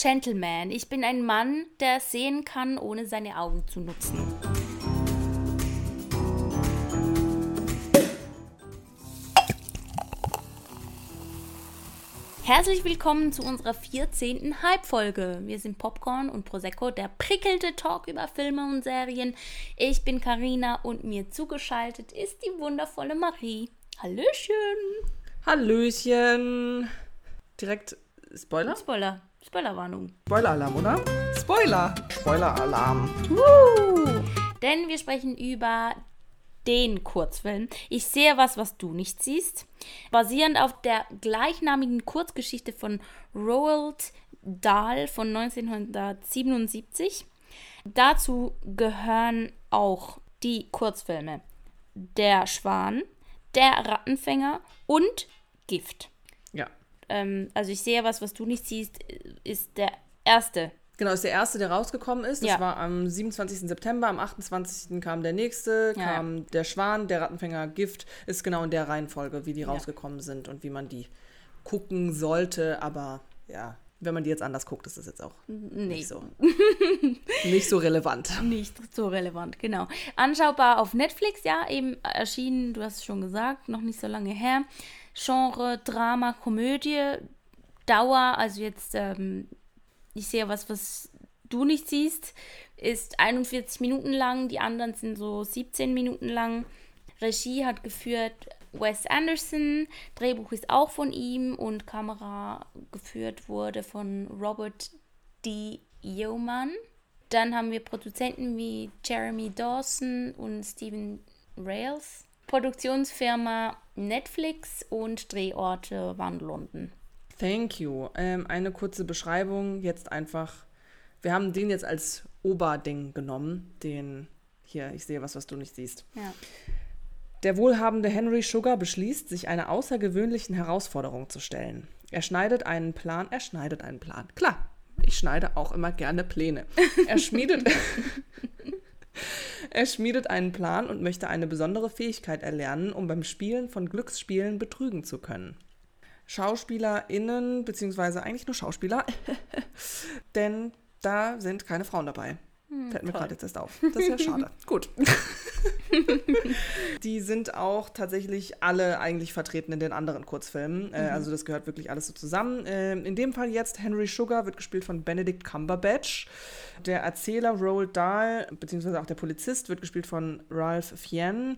Gentleman. Ich bin ein Mann, der sehen kann, ohne seine Augen zu nutzen. Herzlich willkommen zu unserer 14. Halbfolge. Wir sind Popcorn und Prosecco, der prickelte Talk über Filme und Serien. Ich bin Karina und mir zugeschaltet ist die wundervolle Marie. Hallöchen. Hallöchen. Direkt Spoiler? Spoiler. Spoilerwarnung. Spoiler-Alarm, oder? Spoiler. Spoiler-Alarm. Denn wir sprechen über den Kurzfilm. Ich sehe was, was du nicht siehst. Basierend auf der gleichnamigen Kurzgeschichte von Roald Dahl von 1977. Dazu gehören auch die Kurzfilme Der Schwan, Der Rattenfänger und Gift. Ähm, also ich sehe was, was du nicht siehst, ist der erste Genau, ist der erste, der rausgekommen ist. Das Ja. war am 27. September. Am 28. kam der nächste, Ja, kam der Schwan, der Rattenfänger, Gift. Ist genau in der Reihenfolge, wie die rausgekommen sind und wie man die gucken sollte. Aber ja, wenn man die jetzt anders guckt, ist das jetzt auch Nee. nicht so, nicht so relevant. Nicht so relevant, genau. Anschaubar auf Netflix, ja, eben erschienen, du hast es schon gesagt, noch nicht so lange her. Genre, Drama, Komödie, Dauer, also jetzt, ähm, ich sehe was, was du nicht siehst, ist 41 Minuten lang, die anderen sind so 17 Minuten lang. Regie hat geführt Wes Anderson, Drehbuch ist auch von ihm und Kamera geführt wurde von Robert D. Yeoman. Dann haben wir Produzenten wie Jeremy Dawson und Steven Rails. Produktionsfirma Netflix und Drehorte waren London. Thank you. Ähm, eine kurze Beschreibung, jetzt einfach. Wir haben den jetzt als Oberding genommen. Den, hier, ich sehe was, was du nicht siehst. Ja. Der wohlhabende Henry Sugar beschließt, sich einer außergewöhnlichen Herausforderung zu stellen. Er schneidet einen Plan, er schneidet einen Plan. Klar, ich schneide auch immer gerne Pläne. Er schmiedet, er schmiedet einen Plan und möchte eine besondere Fähigkeit erlernen, um beim Spielen von Glücksspielen betrügen zu können. SchauspielerInnen, beziehungsweise eigentlich nur Schauspieler, denn da sind keine Frauen dabei. Fällt mir gerade jetzt erst auf. Das ist ja schade. Gut. Die sind auch tatsächlich alle eigentlich vertreten in den anderen Kurzfilmen. Äh, also das gehört wirklich alles so zusammen. Ähm, in dem Fall jetzt Henry Sugar wird gespielt von Benedict Cumberbatch. Der Erzähler Roald Dahl, beziehungsweise auch der Polizist, wird gespielt von Ralph Fiennes.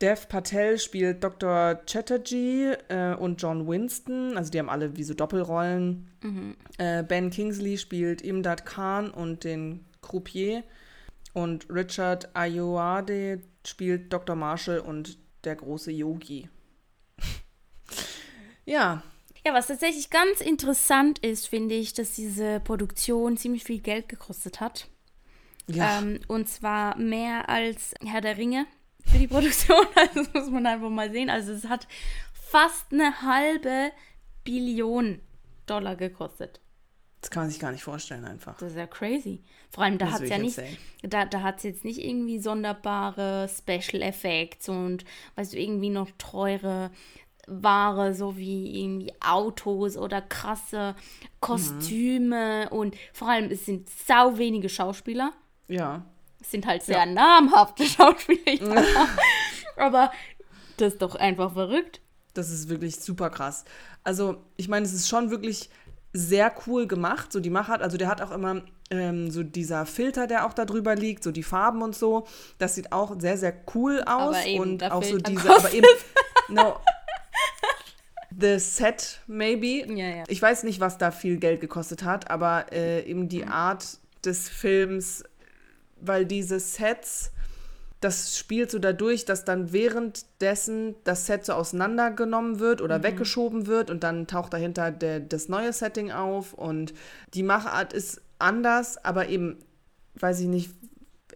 Dev Patel spielt Dr. Chatterjee äh, und John Winston, also die haben alle wie so Doppelrollen. Äh, ben Kingsley spielt Imdad Khan und den Croupier. Und Richard Ayoade spielt Dr. Marshall und der große Yogi. ja, Ja, was tatsächlich ganz interessant ist, finde ich, dass diese Produktion ziemlich viel Geld gekostet hat. ja, Ähm, und zwar mehr als Herr der Ringe für die Produktion. Also das muss man einfach mal sehen. Also es hat fast eine halbe Billion Dollar gekostet. Das kann man sich gar nicht vorstellen einfach. Das ist ja crazy. Vor allem, da hat es ja ich nicht, jetzt da, da hat es jetzt nicht irgendwie sonderbare Special Effects und weißt du, irgendwie noch teure Ware, so wie irgendwie Autos oder krasse Kostüme und vor allem, es sind sau wenige Schauspieler. Ja, Es sind halt sehr namhafte Schauspieler, ja. aber das ist doch einfach verrückt. das ist wirklich super krass. Also, ich meine, es ist schon wirklich sehr cool gemacht, so die Machart. Also, der hat auch immer ähm, so dieser Filter, der auch da drüber liegt, so die Farben und so. Das sieht auch sehr, sehr cool aus. Aber eben, und auch so diese, aber eben, no. The Set, maybe. Ja, ja. Ich weiß nicht, was da viel Geld gekostet hat, aber äh, eben die Art des Films, weil diese Sets, das spielt so dadurch, dass dann währenddessen das Set so auseinandergenommen wird oder weggeschoben wird und dann taucht dahinter der, das neue Setting auf und die Machart ist anders, aber eben weiß ich nicht,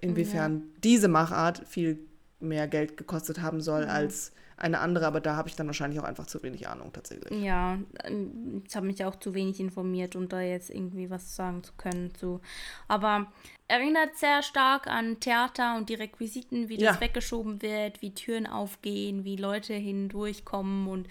inwiefern diese Machart viel mehr Geld gekostet haben soll als eine andere, aber da habe ich dann wahrscheinlich auch einfach zu wenig Ahnung tatsächlich. Ja, ähm, ich habe mich auch zu wenig informiert, um da jetzt irgendwie was sagen zu können. Zu. Aber erinnert sehr stark an Theater und die Requisiten, wie das Ja. weggeschoben wird, wie Türen aufgehen, wie Leute hindurchkommen und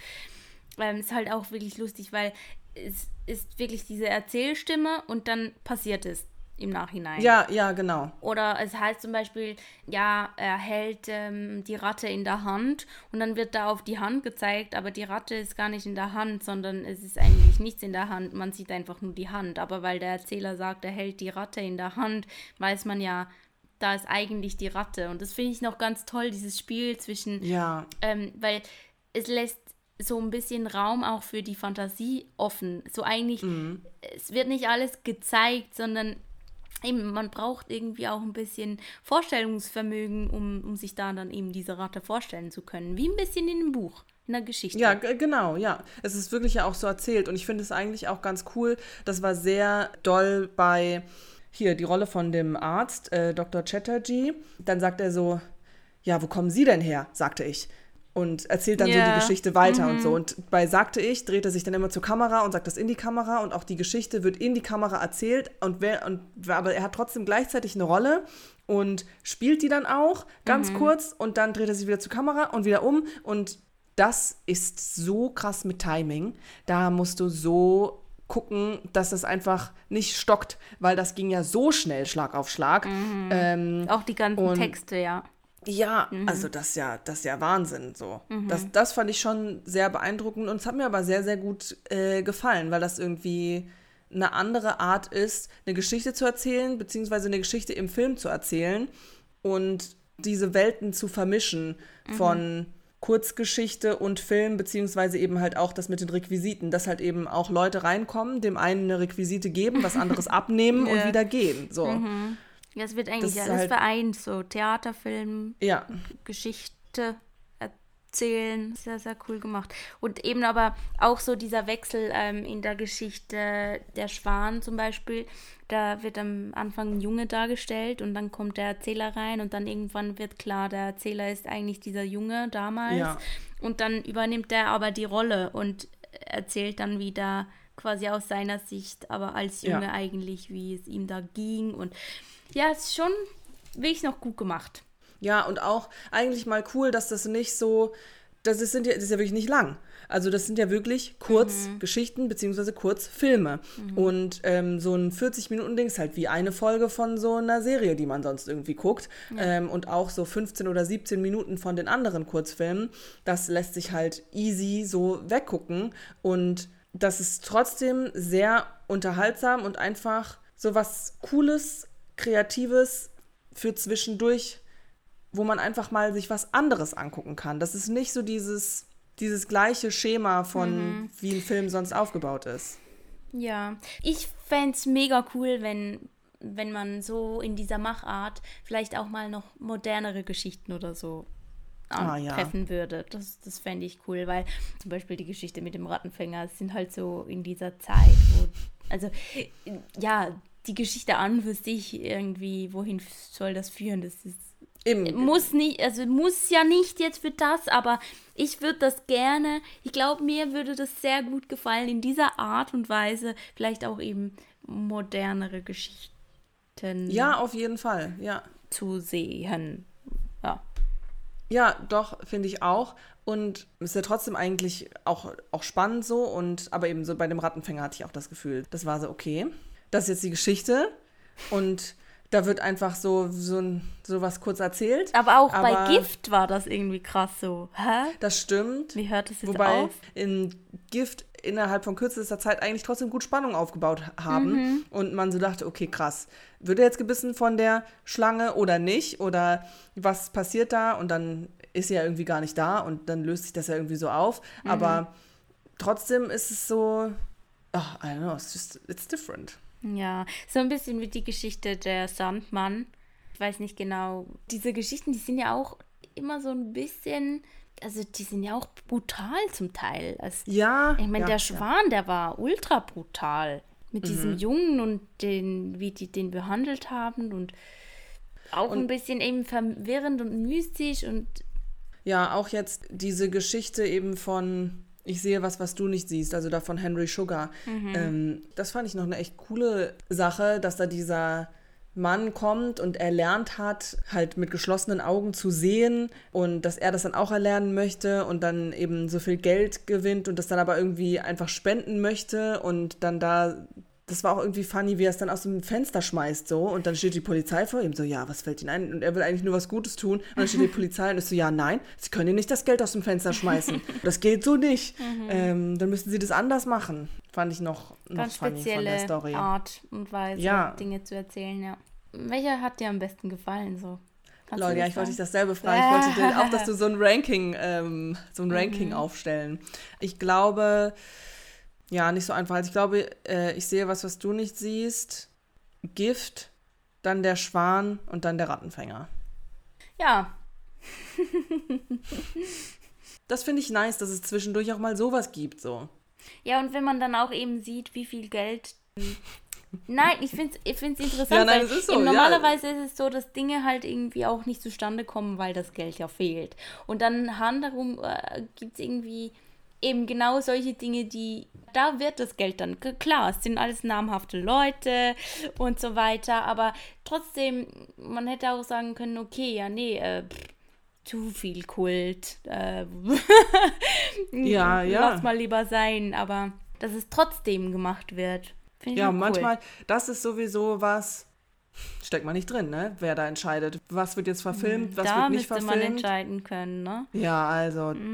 ähm, ist halt auch wirklich lustig, weil es ist wirklich diese Erzählstimme und dann passiert es im Nachhinein. Ja, ja, genau. Oder es heißt zum Beispiel, ja, er hält ähm, die Ratte in der Hand und dann wird da auf die Hand gezeigt, aber die Ratte ist gar nicht in der Hand, sondern es ist eigentlich nichts in der Hand. Man sieht einfach nur die Hand. Aber weil der Erzähler sagt, er hält die Ratte in der Hand, weiß man ja, da ist eigentlich die Ratte. Und das finde ich noch ganz toll, dieses Spiel zwischen, Ja. ähm, weil es lässt so ein bisschen Raum auch für die Fantasie offen. So eigentlich, es wird nicht alles gezeigt, sondern eben, man braucht irgendwie auch ein bisschen Vorstellungsvermögen, um, um sich da dann eben diese Ratte vorstellen zu können. Wie ein bisschen in einem Buch, in einer Geschichte. Ja, genau, ja. Es ist wirklich ja auch so erzählt und ich finde es eigentlich auch ganz cool. Das war sehr doll bei hier die Rolle von dem Arzt, äh, Dr. Chatterjee. Dann sagt er so, ja, wo kommen Sie denn her? sagte ich. Und erzählt dann so Ja. die Geschichte weiter und so. Und bei sagte ich, dreht er sich dann immer zur Kamera und sagt das in die Kamera und auch die Geschichte wird in die Kamera erzählt und wer, und aber er hat trotzdem gleichzeitig eine Rolle und spielt die dann auch ganz kurz und dann dreht er sich wieder zur Kamera und wieder um und das ist so krass mit Timing. Da musst du so gucken, dass das einfach nicht stockt, weil das ging ja so schnell Schlag auf Schlag. Ähm, Auch die ganzen Texte, ja. Ja, also das ist ja, das ist ja Wahnsinn so. Das, das fand ich schon sehr beeindruckend und es hat mir aber sehr, sehr gut äh, gefallen, weil das irgendwie eine andere Art ist, eine Geschichte zu erzählen, beziehungsweise eine Geschichte im Film zu erzählen und diese Welten zu vermischen von Kurzgeschichte und Film, beziehungsweise eben halt auch das mit den Requisiten, dass halt eben auch Leute reinkommen, dem einen eine Requisite geben, was anderes abnehmen und Ja. wieder gehen. So. Ja, es wird eigentlich alles halt- vereint, so Theaterfilm, Ja. Geschichte erzählen. Sehr, sehr cool gemacht. Und eben aber auch so dieser Wechsel ähm, in der Geschichte der Schwan zum Beispiel. Da wird am Anfang ein Junge dargestellt und dann kommt der Erzähler rein und dann irgendwann wird klar, der Erzähler ist eigentlich dieser Junge damals. Ja. Und dann übernimmt er aber die Rolle und erzählt dann wieder quasi aus seiner Sicht, aber als Ja. Junge eigentlich, wie es ihm da ging. Und ja, es ist schon wirklich noch gut gemacht. Ja, und auch eigentlich mal cool, dass das nicht so, das ist, sind ja, das ist ja wirklich nicht lang. Also das sind ja wirklich Kurzgeschichten beziehungsweise Kurzfilme. Und ähm, so ein 40-Minuten-Ding ist halt wie eine Folge von so einer Serie, die man sonst irgendwie guckt. Ähm, und auch so 15 oder 17 Minuten von den anderen Kurzfilmen, das lässt sich halt easy so weggucken. Und das ist trotzdem sehr unterhaltsam und einfach so was Cooles, Kreatives für zwischendurch wo man einfach mal sich was anderes angucken kann. Das ist nicht so dieses, dieses gleiche Schema von, wie ein Film sonst aufgebaut ist. Ja, ich fände es mega cool, wenn, wenn man so in dieser Machart vielleicht auch mal noch modernere Geschichten oder so Ah, ja. treffen würde. Das, das fände ich cool, weil zum Beispiel die Geschichte mit dem Rattenfänger sind halt so in dieser Zeit, wo, also ja, die Geschichte an für sich irgendwie, wohin soll das führen? Das ist Eben, muss nicht, also muss ja nicht jetzt für das, aber ich würde das gerne, ich glaube, mir würde das sehr gut gefallen, in dieser Art und Weise vielleicht auch eben modernere Geschichten ja, auf jeden Fall, ja. zu sehen. Ja. Doch, finde ich auch. Und ist ja trotzdem eigentlich auch, auch spannend so. Und aber eben so bei dem Rattenfänger hatte ich auch das Gefühl, das war so, okay, das ist jetzt die Geschichte. Und da wird einfach so, so, ein- so was kurz erzählt. Aber auch Aber- bei Gift war das irgendwie krass so. Hä? Das stimmt. Wie hört es jetzt Wobei auf? in Gift innerhalb von kürzester Zeit eigentlich trotzdem gut Spannung aufgebaut haben und man so dachte, okay, krass, wird er jetzt gebissen von der Schlange oder nicht oder was passiert da und dann ist sie ja irgendwie gar nicht da und dann löst sich das ja irgendwie so auf, aber trotzdem ist es so, oh, I don't know, it's just, it's different. Ja, so ein bisschen wie die Geschichte der Sandmann. Ich weiß nicht genau. Diese Geschichten, die sind ja auch immer so ein bisschen, also die sind ja auch brutal zum Teil. Also, Ja, ich meine, ja, der ja. Schwan, der war ultra brutal. Mit diesem Jungen und den, wie die den behandelt haben und auch ein bisschen eben verwirrend und mystisch und Ja, auch jetzt diese Geschichte eben von Ich sehe was, was du nicht siehst, also da von Henry Sugar. Ähm, das fand ich noch eine echt coole Sache, dass da dieser Mann kommt und erlernt hat, halt mit geschlossenen Augen zu sehen und dass er das dann auch erlernen möchte und dann eben so viel Geld gewinnt und das dann aber irgendwie einfach spenden möchte und dann da das war auch irgendwie funny, wie er es dann aus dem Fenster schmeißt so und dann steht die Polizei vor ihm so, ja, was fällt Ihnen ein? Und er will eigentlich nur was Gutes tun und dann steht die Polizei und ist so, ja, nein, Sie können Ihnen nicht das Geld aus dem Fenster schmeißen. Das geht so nicht. Mhm. Ähm, dann müssen Sie das anders machen. Fand ich noch, noch Ganz funny spezielle von der Story. Art und Weise, ja. Dinge zu erzählen, ja. Welcher hat dir am besten gefallen so? Leute, ja, ich wollte dich dasselbe fragen. Ich wollte auch, dass du so ein Ranking, ähm, so ein Ranking mhm. aufstellen. Ich glaube, ja, nicht so einfach. Also ich glaube, äh, ich sehe was, was du nicht siehst. Gift, dann der Schwan und dann der Rattenfänger. Ja. das finde ich nice, dass es zwischendurch auch mal sowas gibt, so. Ja, und wenn man dann auch eben sieht, wie viel Geld. Nein, ich finde es ich interessant, ja, nein, weil so, normalerweise ja. ist es so, dass Dinge halt irgendwie auch nicht zustande kommen, weil das Geld ja fehlt. Und dann handherum äh, gibt es irgendwie eben genau solche Dinge, die, da wird das Geld dann, klar, es sind alles namhafte Leute und so weiter, aber trotzdem, man hätte auch sagen können, okay, ja, nee, äh, zu viel Kult. Äh, ja, ja. Lass mal lieber sein, aber dass es trotzdem gemacht wird. Ja, cool. manchmal, das ist sowieso was, steckt man nicht drin, ne? Wer da entscheidet, was wird jetzt verfilmt, hm, was da wird nicht verfilmt. Da müsste man entscheiden können, ne? Ja, also mhm.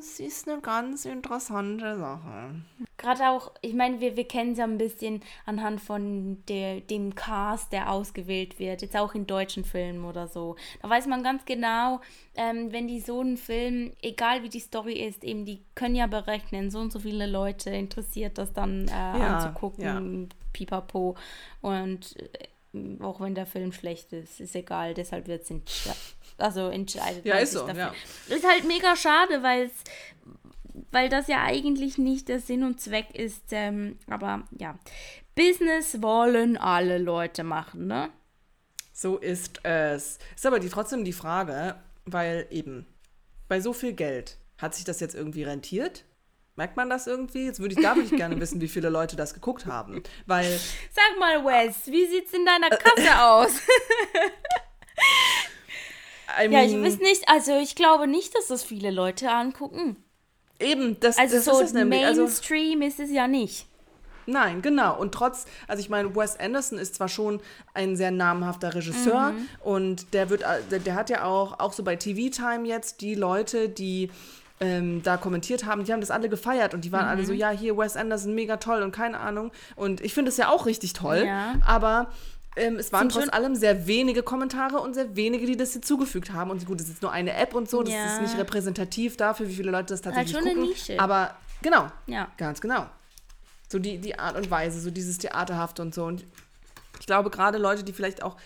Das ist eine ganz interessante Sache. Gerade auch, ich meine, wir, wir kennen es ja ein bisschen anhand von der, dem Cast, der ausgewählt wird, jetzt auch in deutschen Filmen oder so. Da weiß man ganz genau, ähm, wenn die so einen Film, egal wie die Story ist, eben, die können ja berechnen, so und so viele Leute interessiert das dann äh, ja, anzugucken, ja. pipapo. Und äh, auch wenn der Film schlecht ist, ist egal, deshalb wird es entscheidet. Also entscheidet. Ja, ist so, dafür. ja. Ist halt mega schade, weil weil das ja eigentlich nicht der Sinn und Zweck ist, ähm, aber ja. Business wollen alle Leute machen, ne? So ist es. Ist aber die, trotzdem die Frage, weil eben bei so viel Geld, hat sich das jetzt irgendwie rentiert? Merkt man das irgendwie? Jetzt würde ich, da würde ich gerne wissen, wie viele Leute das geguckt haben. Weil. Sag mal, Wes, wie sieht's in deiner Kasse aus? I mean, ja, ich weiß nicht, also ich glaube nicht, dass das viele Leute angucken. Eben, das, also das so ist es nämlich. Also Mainstream ist es ja nicht. Nein, genau. Und trotz, also ich meine, Wes Anderson ist zwar schon ein sehr namhafter Regisseur mhm. und der wird, der, der hat ja auch, auch so bei TV Time jetzt die Leute, die ähm, da kommentiert haben, die haben das alle gefeiert und die waren mhm. alle so, mhm. ja, hier Wes Anderson, mega toll und keine Ahnung. Und ich finde es ja auch richtig toll, ja. aber ähm, es waren trotz allem sehr wenige Kommentare und sehr wenige, die das hinzugefügt haben. Und gut, es ist nur eine App und so, das ja. ist nicht repräsentativ dafür, wie viele Leute das halt tatsächlich halt schon gucken. Eine Nische. Aber genau, ja. ganz genau. So die, die Art und Weise, so dieses Theaterhafte und so. Und ich glaube, gerade Leute, die vielleicht auch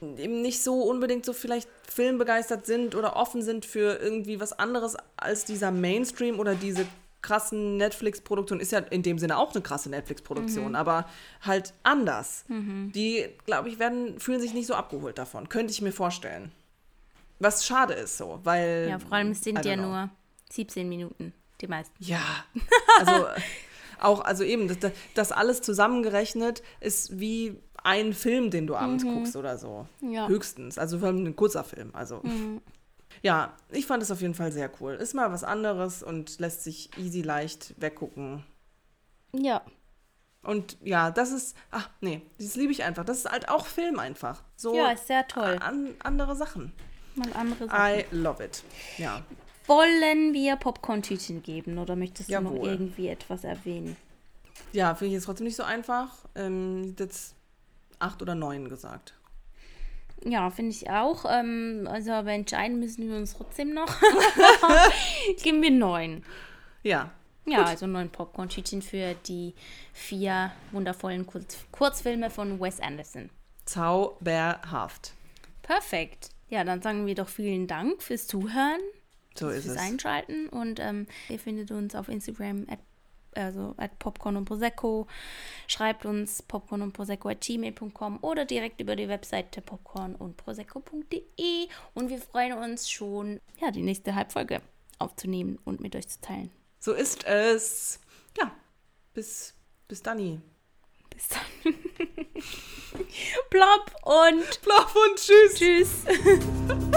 eben nicht so unbedingt so vielleicht filmbegeistert sind oder offen sind für irgendwie was anderes als dieser Mainstream oder diese krassen Netflix-Produktionen. Ist ja in dem Sinne auch eine krasse Netflix-Produktion, mhm. aber halt anders. Mhm. Die, glaube ich, werden, fühlen sich nicht so abgeholt davon. Könnte ich mir vorstellen. Was schade ist so, weil. Ja, vor allem es sind ja know. nur 17 Minuten, die meisten. Ja. Also auch, also eben, das, das alles zusammengerechnet ist wie ein Film, den du abends mhm. guckst oder so. Ja. Höchstens. Also vor allem ein kurzer Film. Also. Mhm. Ja, ich fand es auf jeden Fall sehr cool. Ist mal was anderes und lässt sich easy leicht weggucken. Ja. Und ja, das ist, ach nee, das liebe ich einfach. Das ist halt auch Film einfach. So ja, ist sehr toll. An, andere Sachen. Mal andere Sachen. I love it. Ja. Wollen wir Popcorn-Tütchen geben oder möchtest du Jawohl. noch irgendwie etwas erwähnen? Ja, finde ich jetzt trotzdem nicht so einfach. Ähm, jetzt acht oder neun gesagt. Ja, finde ich auch. Ähm, also, aber entscheiden müssen wir uns trotzdem noch. Geben wir neun. Ja. Ja, Gut. also neun Popcorn-Tütchen für die vier wundervollen Kurz Kurzfilme von Wes Anderson. Zauberhaft. Perfekt. Ja, dann sagen wir doch vielen Dank fürs Zuhören. So ist fürs es. Einschalten. Und ähm, ihr findet uns auf Instagram at also at Popcorn und Prosecco. Schreibt uns popcorn und Prosecco at gmail.com oder direkt über die Webseite popcorn und prosecco.de. Und wir freuen uns schon, ja, die nächste Halbfolge aufzunehmen und mit euch zu teilen. So ist es. Ja, bis, bis dann. Bis dann. plopp und Plopp und tschüss. tschüss.